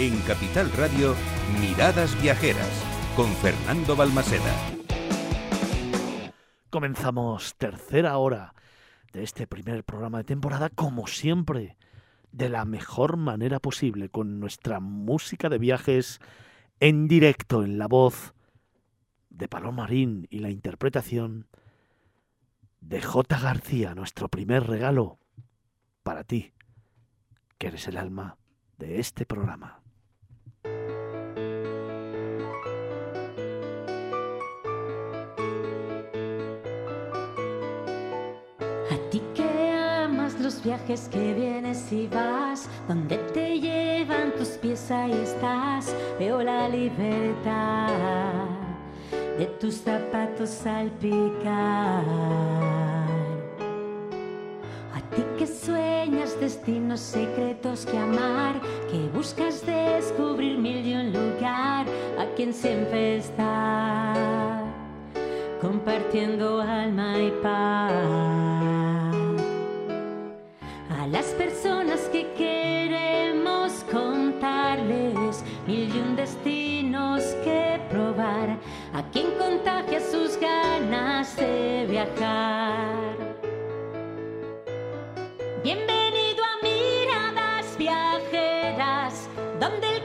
En Capital Radio, Miradas Viajeras, con Fernando Balmaseda. Comenzamos tercera hora de este primer programa de temporada, como siempre, de la mejor manera posible, con nuestra música de viajes en directo, en la voz de Paloma Marín y la interpretación de J. García, nuestro primer regalo para ti, que eres el alma de este programa. Ti que amas los viajes que vienes y vas, donde te llevan tus pies ahí estás, veo la libertad de tus zapatos salpicar. A ti que sueñas destinos secretos que amar, que buscas descubrir mil y un lugar, a quien siempre está compartiendo alma y paz. Las personas que queremos contarles mil y un destinos que probar, a quien contagia sus ganas de viajar. Bienvenido a Miradas Viajeras, donde el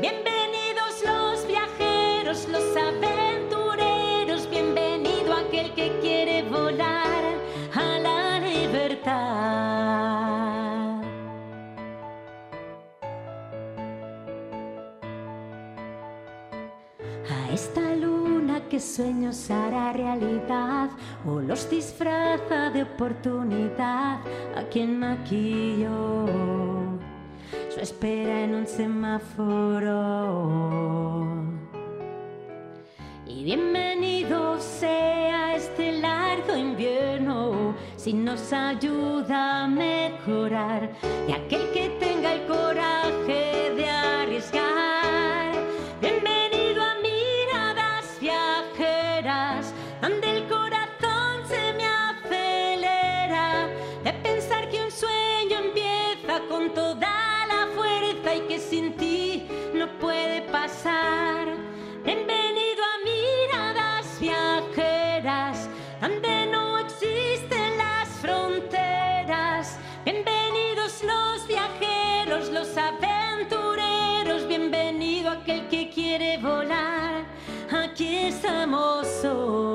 Bienvenidos los viajeros, los aventureros, bienvenido aquel que quiere volar a la libertad. A esta luna que sueños hará realidad o los disfraza de oportunidad a quien maquilló espera en un semáforo. Y bienvenido sea este largo invierno si nos ayuda a mejorar y aquel que pasar. Bienvenido a miradas viajeras, donde no existen las fronteras. Bienvenidos los viajeros, los aventureros, bienvenido aquel que quiere volar. Aquí estamos.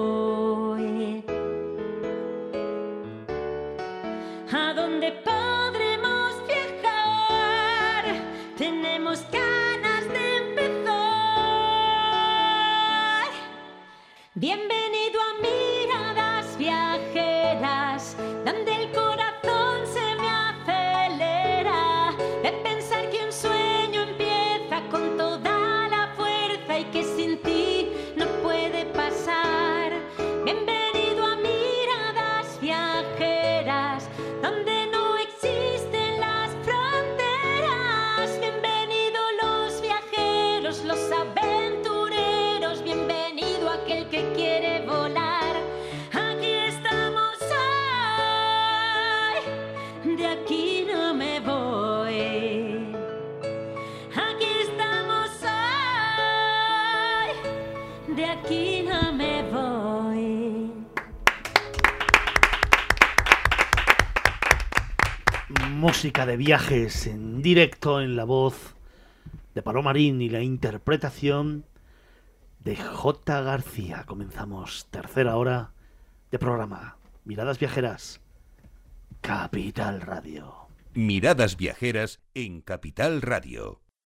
Bienvenido a Miradas Viajeras, donde el corazón se me acelera de pensar que un sueño empieza con toda la fuerza y que sin ti no puede pasar. Bienvenido a Miradas Viajeras, aquí no me voy. Música de viajes en directo en la voz de Paloma Marín y la interpretación de J. García. Comenzamos tercera hora de programa. Miradas viajeras. Capital Radio. Miradas Viajeras en Capital Radio.